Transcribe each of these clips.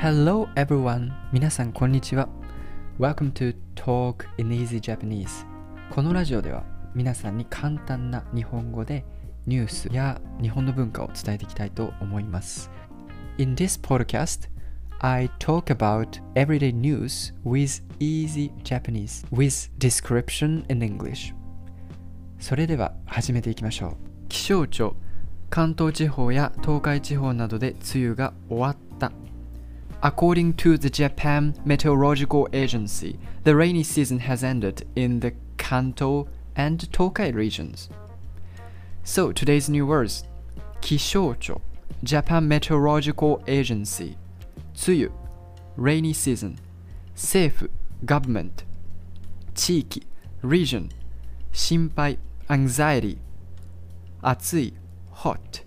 Hello everyone! 皆さんこんにちは。Welcome to Talk in Easy Japanese. このラジオでは皆さんに簡単な日本語でニュースや日本の文化を伝えていきたいと思います。In this podcast, I talk about everyday news with easy Japanese with description in English. それでは始めていきましょう。気象庁、関東地方や東海地方などで梅雨が終わった。According to the Japan Meteorological Agency, the rainy season has ended in the Kanto and Tokai regions. So today's new words: Kishocho, Japan Meteorological Agency, Tsuyu, rainy season, Seifu, government, Chiki, region, Shinpai, anxiety, Atsui, hot,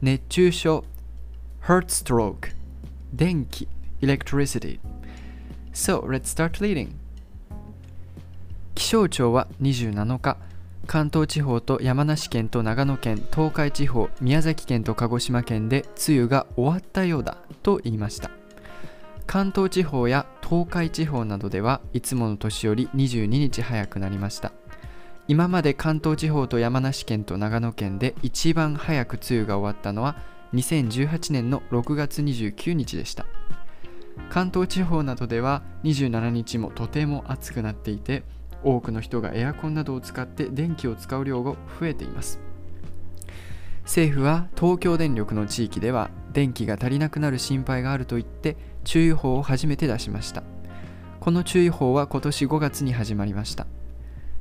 Nechusho, heart stroke. 電気 Electricity. So let's start reading. 気象庁は27日関東地方と山梨県と長野県東海地方宮崎県と鹿児島県で梅雨が終わったようだと言いました。関東地方や東海地方などではいつもの年より22日早くなりました。今まで関東地方と山梨県と長野県で一番早く梅雨が終わったのは2018年の6月29日でした。関東地方などでは27日もとても暑くなっていて多くの人がエアコンなどを使って電気を使う量が増えています。政府は東京電力の地域では電気が足りなくなる心配があると言って注意報を初めて出しました。この注意報は今年5月に始まりました。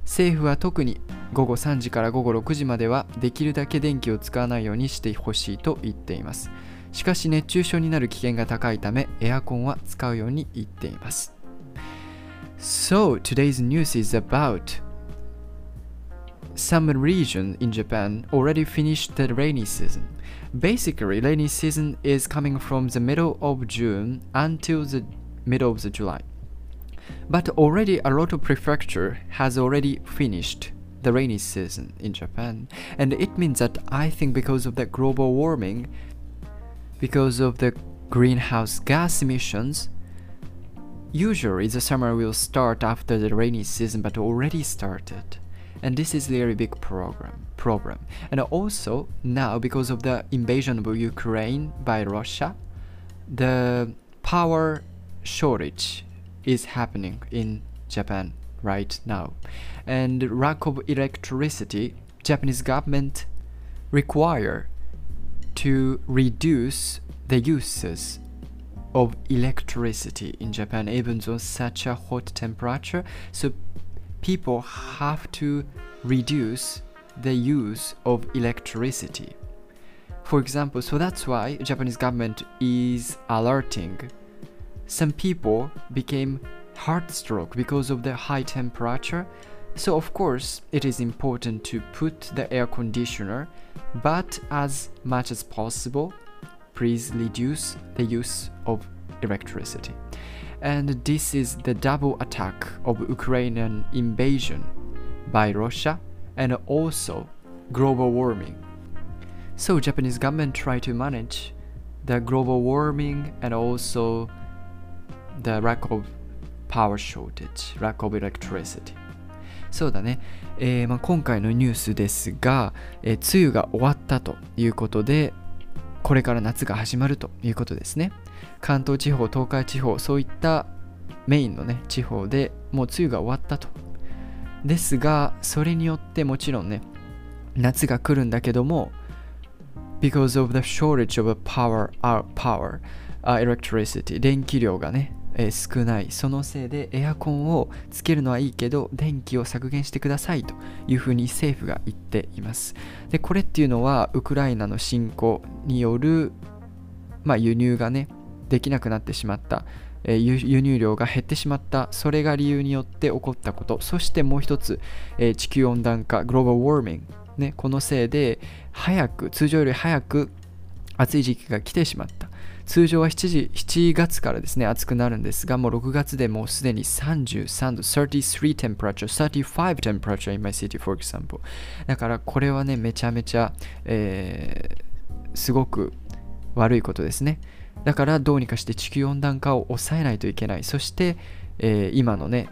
政府は特に午後3時から午後6時まではできるだけ電気を使わないようにしてほしいと言っていますしかし熱中症になる危険が高いためエアコンは使うように言っています So today's news is about some region in Japan already finished the rainy season. Basically, rainy season is coming from the middle of June until the middle of the July. But already a lot of prefecture has already finished the rainy season in Japan. And it means that I think because of the global warming, because of the greenhouse gas emissions, Usually the summer will start after the rainy season but already started. And this is really big program problem. And also now because of the invasion of Ukraine by Russia, the power shortage is happening in Japan right now. And lack of electricity, Japanese government require to reduce the uses of electricity in Japan, even though such a hot temperature. So people have to reduce the use of electricity. For example, so that's why Japanese government is alerting. Some people became heart stroke because of the high temperature. So of course, it is important to put the air conditioner, but as much as possible, please reduce the use of electricity. And this is the double attack of Ukrainian invasion by Russia and also global warming. So Japanese government try to manage the global warming and also the lack of power shortage, lack of electricity. そうだね、えーまあ、今回のニュースですが、えー、梅雨が終わったということでこれから夏が始まるということですね。関東地方、東海地方、そういったメインのね、地方でもう梅雨が終わったと。ですが、それによってもちろんね、夏が来るんだけども、because of the shortage of power, uh, power, uh, electricity, 電気量がね、えー、少ない。そのせいでエアコンをつけるのはいいけど、電気を削減してくださいというふうに政府が言っています。で、これっていうのは、ウクライナの侵攻による、まあ、輸入がね、できなくなってしまった。え、輸入量が減ってしまったそれが理由によって起こったことそしてもう一つ、え、地球温暖化グローバルウォーミングね、このせいで早く通常より早く暑い時期が来てしまった通常は 7, 時7月からですね暑くなるんですがもう6月でもうすでに33度33 temperature 35 temperature in my city for example だからこれはねめちゃめちゃ、えー、すごく悪いことですねだからどうにかして地球温暖化を抑えないといけない。そして、えー、今のね、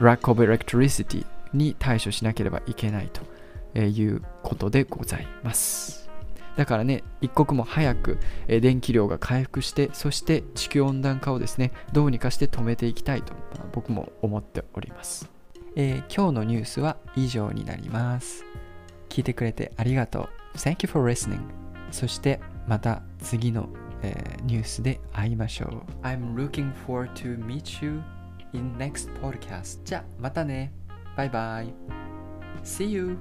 lack of electricity に対処しなければいけないということでございます。だからね、一刻も早く、電気量が回復して、そして地球温暖化をですね、どうにかして止めていきたいと、僕も思っております、えー、今日のニュースは以上になります。聞いてくれてありがとう。Thank you for listening. そしてまた次の、えー、ニュースで会いましょう。I'm looking forward to meet you in next podcast. じゃあまたね。バイバイ。See you!